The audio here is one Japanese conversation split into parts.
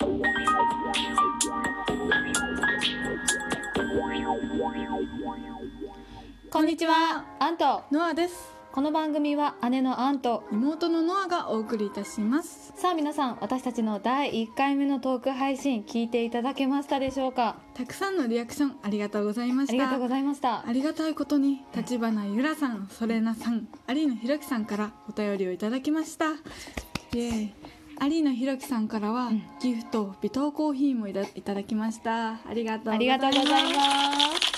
こんにちは。アント。ノアです。この番組は姉のアンと妹のノアがお送りいたします。さあ皆さん私たちの第1回目のトーク配信聞いていただけましたでしょうか？たくさんのリアクションありがとうございました。ありがとうございました。ありがたいことに立花ゆらさん、ソレナさん、有野ひろきさんからお便りをいただきました。イエーイ。有野ひろきさんからは、うんギフト微糖コーヒーもいただきました。ありがとうござありいます。がとうございます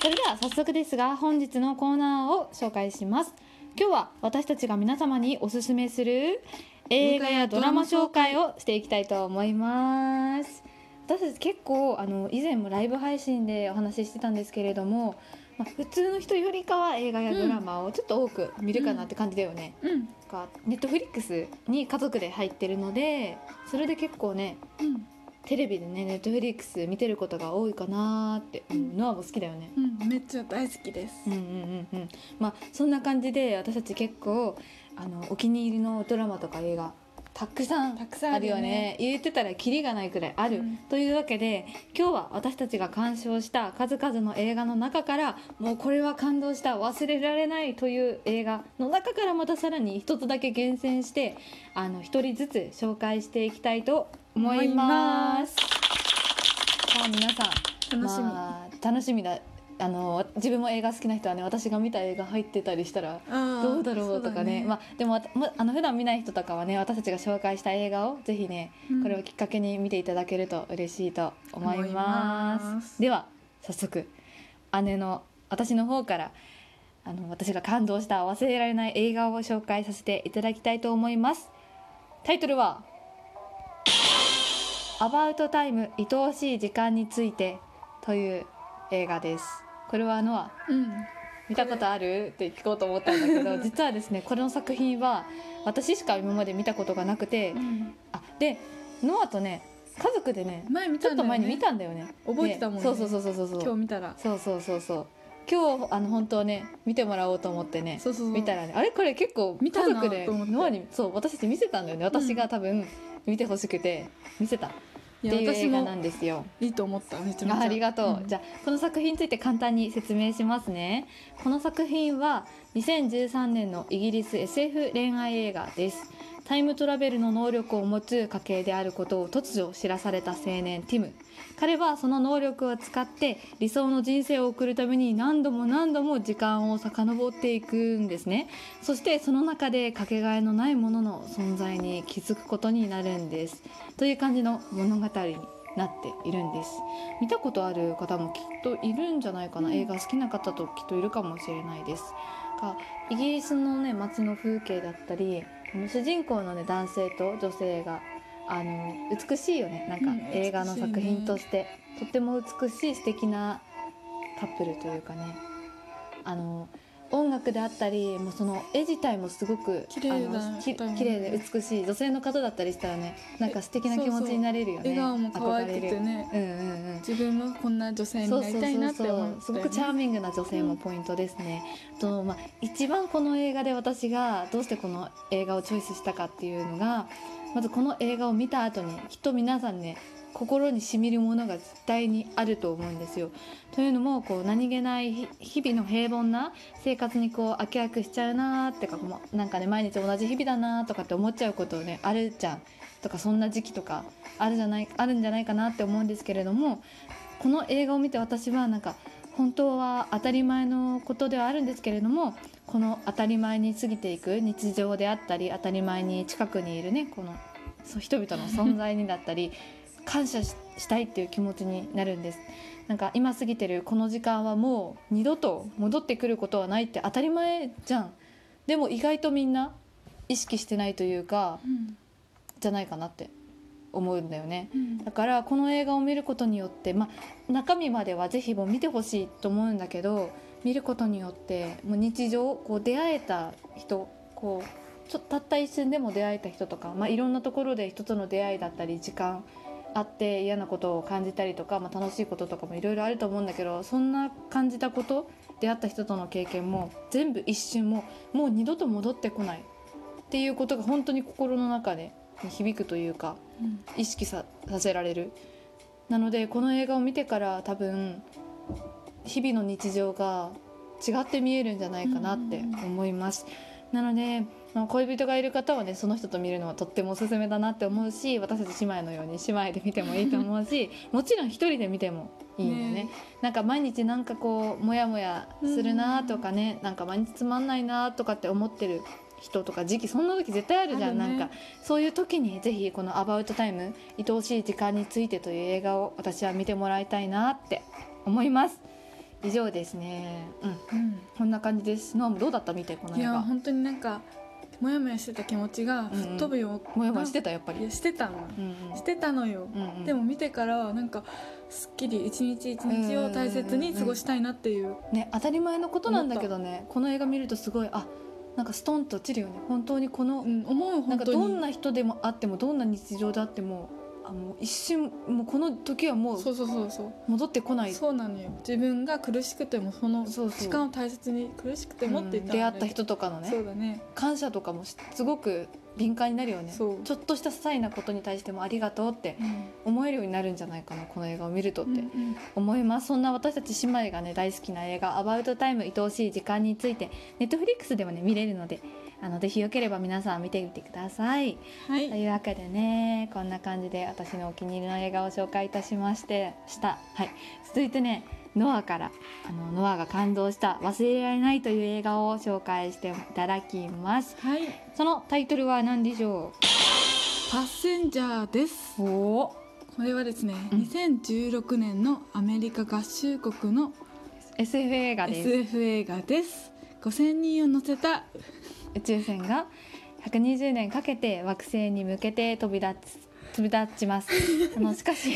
それでは早速ですが本日のコーナーを紹介します今日は私たちが皆様におすすめする映画やドラマ紹介をしていきたいと思います私たち結構あの以前もライブ配信でお話ししてたんですけれども、まあ、普通の人よりかは映画やドラマをちょっと多く見るかなって感じだよね、うん、かネットフリックスに家族で入ってるのでそれで結構ねうん、テレビでねネットフリックス見てることが多いかなーって、うん、ノアも好きだよね。うん、めっちゃ大好きです。うんうんうんうん。まあそんな感じで私たち結構あのお気に入りのドラマとか映画たくさんたくさんあるよね。言ってたらキリがないくらいある、うん。というわけで今日は私たちが鑑賞した数々の映画の中からもうこれは感動した忘れられないという映画の中からまたさらに一つだけ厳選してあの一人ずつ紹介していきたいと思います。さあ皆さん。楽しみ。まあ、楽しみだあの自分も映画好きな人はね私が見た映画入ってたりしたらどうだろうとかね。まあ、でもあの普段見ない人とかはね私たちが紹介した映画をぜひね、うん。これをきっかけに見ていただけると嬉しいと思います。思います。では早速姉の私の方からあの私が感動した忘れられない映画を紹介させていただきたいと思います。タイトルは「アバウトタイム愛おしい時間について」という映画ですこれはノアうん、見たことある？って聞こうと思ったんだけど 実はですねこの作品は私しか今まで見たことがなくてうん、あでノアとね家族でね前見ちょっと。前に見たんだよね。覚えてたもんね。でそうそうそうそうそう今日見たら。そうそうそうそう。今日あの本当ね見てもらおうと思ってねそうそうそう。見たらねあれこれ結構家族でノアにそう私たち見せたんだよね。私が多分見てほしくて見せたっていう映画なもんですよ。いいと思った。めちゃめちゃ。あありがとう、んじゃあこの作品について簡単に説明しますねこの作品は2013年のイギリス SF 恋愛映画ですタイムトラベルの能力を持つ家系であることを突如知らされた青年ティム。彼はその能力を使って理想の人生を送るために何度も何度も時間を遡っていくんですね。そしてその中でかけがえのないものの存在に気づくことになるんです。という感じの物語になっているんです。見たことある方もきっといるんじゃないかな、うん。映画好きな方ときっといるかもしれないです。がイギリスのね街の風景だったり主人公のね男性と女性があの美しいよね。なんかうん映画の作品として、とっても美しい素敵なカップルというかね。あの音楽であったりもうその絵自体もすごく綺麗だ綺麗で美しい。女性の方だったりしたらねなんか素敵な気持ちになれるよね。笑顔も可愛くてね。うんうんうん。自分もこんな女性になりたいなって思ったよね。すごくチャーミングな女性もポイントですね。とまあ一番この映画で私がどうしてこの映画をチョイスしたかっていうのがまずこの映画を見た後にきっと皆さんね心にしみるものが絶対にあると思うんですよ。というのもこう何気ない日々の平凡な生活にこう飽き飽きしちゃうなーってかもうなんかね毎日同じ日々だなーとかって思っちゃうことねあるじゃんとかそんな時期とかあるじゃないあるんじゃないかなって思うんですけれどもこの映画を見て私はなんか本当は当たり前のことではあるんですけれどもこの当たり前に過ぎていく日常であったり当たり前に近くにいるねこの人々の存在にだったり 感謝ししたいっていう気持ちになるんです。なんか今過ぎてるこの時間はもう二度と戻ってくることはないって当たり前じゃん。でも意外とみんな意識してないというかうん。じゃないかなって思うんだよね。うん。だからこの映画を見ることによって、まあ、中身まではぜひもう見てほしいと思うんだけど見ることによってもう日常こう出会えた人こうちょたった一瞬でも出会えた人とか、まあ、いろんなところで人との出会いだったり時間あって嫌なことを感じたりとか、まあ、楽しいこととかもいろいろあると思うんだけどそんな感じたこと出会った人との経験も全部一瞬ももう二度と戻ってこない。っていうことが本当に心の中でに響くというかうん。意識ささせられる。なのでこの映画を見てから多分日々の日常が違って見えるんじゃないかなって思います。なので、まあ、恋人がいる方はねその人と見るのはとってもおすすめだなって思うし私たち姉妹のように姉妹で見てもいいと思うし もちろん一人で見てもいいんだよね。ね。なんか毎日なんかこうモヤモヤするなとかね、なんか毎日つまんないなとかって思ってる人とか時期そんな時絶対あるじゃん、ね。なんかそういう時にぜひこの「アバウトタイム愛おしい時間について」という映画を私は見てもらいたいなって思います以上ですね。うん。うん。こんな感じです。ノアもどうだった？見てこのい映画。や本当になんかモヤモヤしてた気持ちが吹っ飛ぶよ、もやもやしてたやっぱり。してたの、うんうん。してたのよ、うんうん。でも見てからなんかすっきり一日一日を大切に過ごしたいなっていう。ね当たり前のことなんだけどね。この映画見るとすごいあなんかストンと落ちるよね。本当にこのうん、思うなんかどんな人でもあってもどんな日常であってもあもう一瞬もうこの時はもうそうそうそうそう。戻ってこない。そうなのよ。自分が苦しくてもその時間を大切に苦しくてもって言ったうん。出会った人とかのね。そうだね。感謝とかもしすごく敏感になるよね。ちょっとした些細なことに対してもありがとうって思えるようになるんじゃないかなこの映画を見るとって。うんうん思います、そんな私たち姉妹がね大好きな映画「アバウトタイム愛おしい時間」についてネットフリックスでもね見れるのであのぜひよければ皆さん見てみてください。はい。というわけでねこんな感じで私のお気に入りの映画を紹介いたしましてした、はい、続いてねノアからあのノアが感動した「忘れられない」という映画を紹介していただきます。はい。そのタイトルは何でしょパッセンジャーです。うおこれはですね、うん。2016年のアメリカ合衆国の SF 映画です。SF 映画です。5000人を乗せた宇宙船が120年かけて惑星に向けて飛び立つ飛び立ちます。あのしかし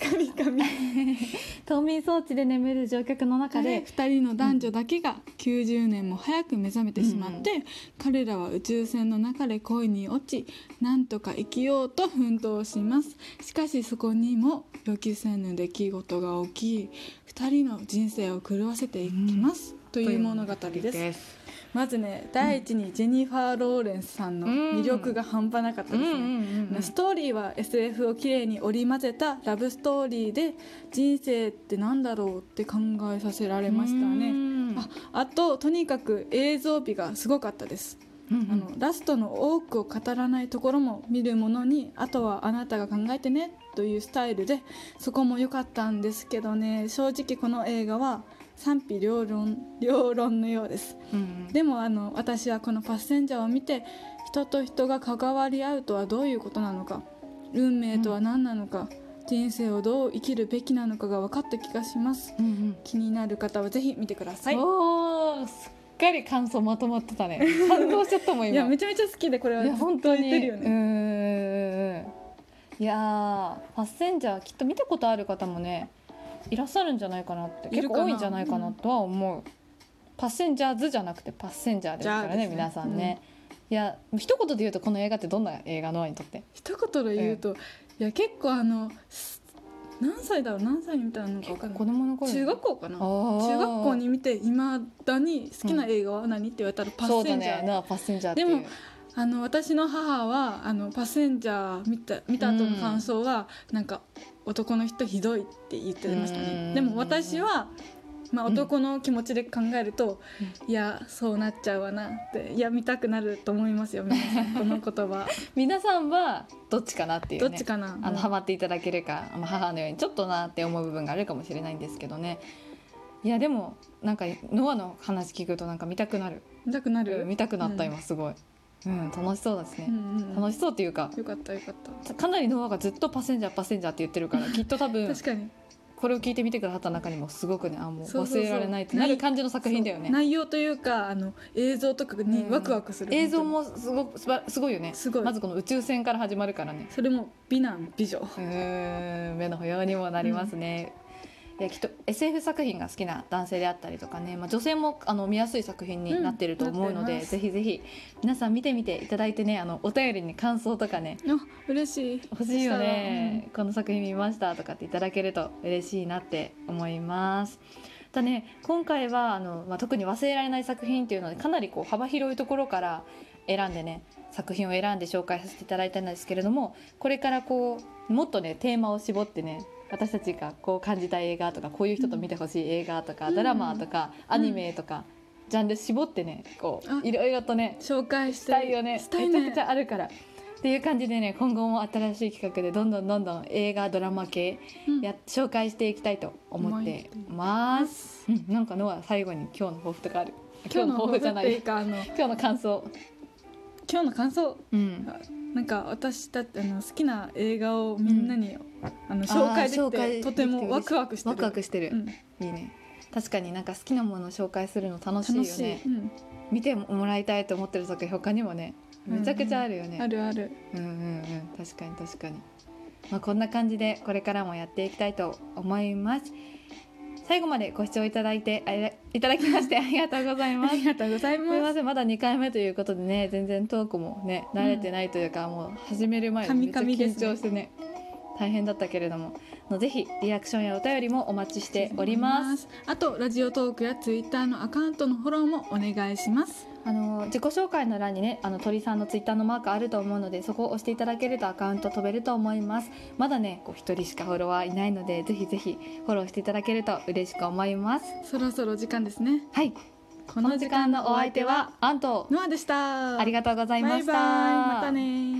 神々。冬眠装置で眠る乗客の中でで2人の男女だけが90年も早く目覚めてしまって、彼らは宇宙船の中で恋に落ちなんとか生きようと奮闘します。しかしそこにも予期せぬ出来事が起き2人の人生を狂わせていきます、という物語です。すまずね第一にジェニファー・ローレンスさんの魅力が半端なかったですね、ストーリーは SF をきれいに織り交ぜたラブストーリーで人生ってなんだろうって考えさせられましたね。ああととにかく映像美がすごかったです、あのラストの多くを語らないところも見るものにあとはあなたが考えてねというスタイルでそこも良かったんですけどね。正直この映画は賛否両論両論のようです。でもあの私はこの「パッセンジャー」を見て人と人が関わり合うとはどういうことなのか運命とは何なのか、人生をどう生きるべきなのかが分かった気がします。気になる方はぜひ見てください、すっかり感想まとまってたね。感動しちゃったもん今。いやめちゃめちゃ好きでこれはいや本当に。うんうんうん。いやーパッセンジャーきっと見たことある方もねいらっしゃるんじゃないかなって結構多いんじゃないかなとは思う、パッセンジャーズじゃなくてパッセンジャーですからねね。皆さんね、いや一言で言うとこの映画ってどんな映画ノアにとって。一言で言うと、いや結構あのす何歳だろう何歳に見たのか分かんない。子供の頃中学校かな。中中学校に見ていまだに好きな映画は何って言われたらパッセンジャー、ねなパッセンジャーでもあの私の母はあのパッセンジャー見た見た後の感想は、なんか男の人ひどいって言ってましたうん。ねでも私は、まあ、男の気持ちで考えると、いやそうなっちゃうわなっていや見たくなると思いますよ皆さんこの言葉。皆さんはどっちかなっていうね。どっちかな？あのハマっていただけるか、まあ、母のようにちょっとなって思う部分があるかもしれないんですけどね。いやでもなんかノアの話聞くとなんか見たくなる。見たくなる、うん見たくなったうん今すごい、うん楽しそうですね。う、んうん楽しそうっていうかよかったよかった。かなりノアがずっとパッセンジャーパッセンジャーって言ってるから きっと多分確かに。これを聞いてみてくださった中にもすごくねあもう忘れられないってなる感じの作品だよね。内容というかあの映像とかにうんワクワクする、映像本もすごくすばすごいよね。すごい。まずこの宇宙船から始まるからね。それも美男美女。うーん目の保養にもなりますね、いやきっと SF 作品が好きな男性であったりとかね、まあ、女性もあの見やすい作品になってると思うので、うんぜひぜひ皆さん見てみていただいてねあのお便りに感想とかねあ嬉しい。欲しいよね、この作品見ましたとかっていただけると嬉しいなって思います。ただね今回はあの、まあ、特に忘れられない作品っていうのでかなりこう幅広いところから選んでね作品を選んで紹介させていただいたんですけれどもこれからこうもっとねテーマを絞ってね私たちがこう感じた映画とかこういう人と見てほしい映画とか、うん。ドラマとか、アニメとか、ジャンル絞ってねこあういろいろとね紹介したいよねね。めちゃくちゃあるから。っていう感じでね今後も新しい企画でどんどんどんどん映画ドラマ系うん。や、紹介していきたいと思ってます。うん、なんかノア最後に今日の抱負とかある？今日の抱負じゃないいうかあの今日の感想。今日の感想。うん、なんか私たちあの好きな映画をみんなに、あの紹介できてとてもワクワクしてる。ワクワクしてる、うん、いいね。確かになんか好きなものを紹介するの楽しいよね。うん、見てもらいたいと思ってる作品他にもねめちゃくちゃあるよね、あるある。うんうんうん。確かに確かに、まあ、こんな感じでこれからもやっていきたいと思います最後までご視聴いただいてあいいただきましてありがとうございます。ありがとうございす。みまますせんまだ2回目ということでね全然トークもね慣れてないというか、もう始める前に緊張してね大変だったけれどものぜひリアクションやお便りもお待ちしております。あとラジオトークやツイッターのアカウントのフォローもお願いします。あの自己紹介の欄にねあの鳥さんのツイッターのマークあると思うのでそこを押していただけるとアカウント飛べると思います。まだねこう一人しかフォロワーいないのでぜひぜひフォローしていただけると嬉しく思います。そろそろ時間ですね。はい。ここの時間のお相手はアント。ノアでした。ありがとうございました。バイバイ。またね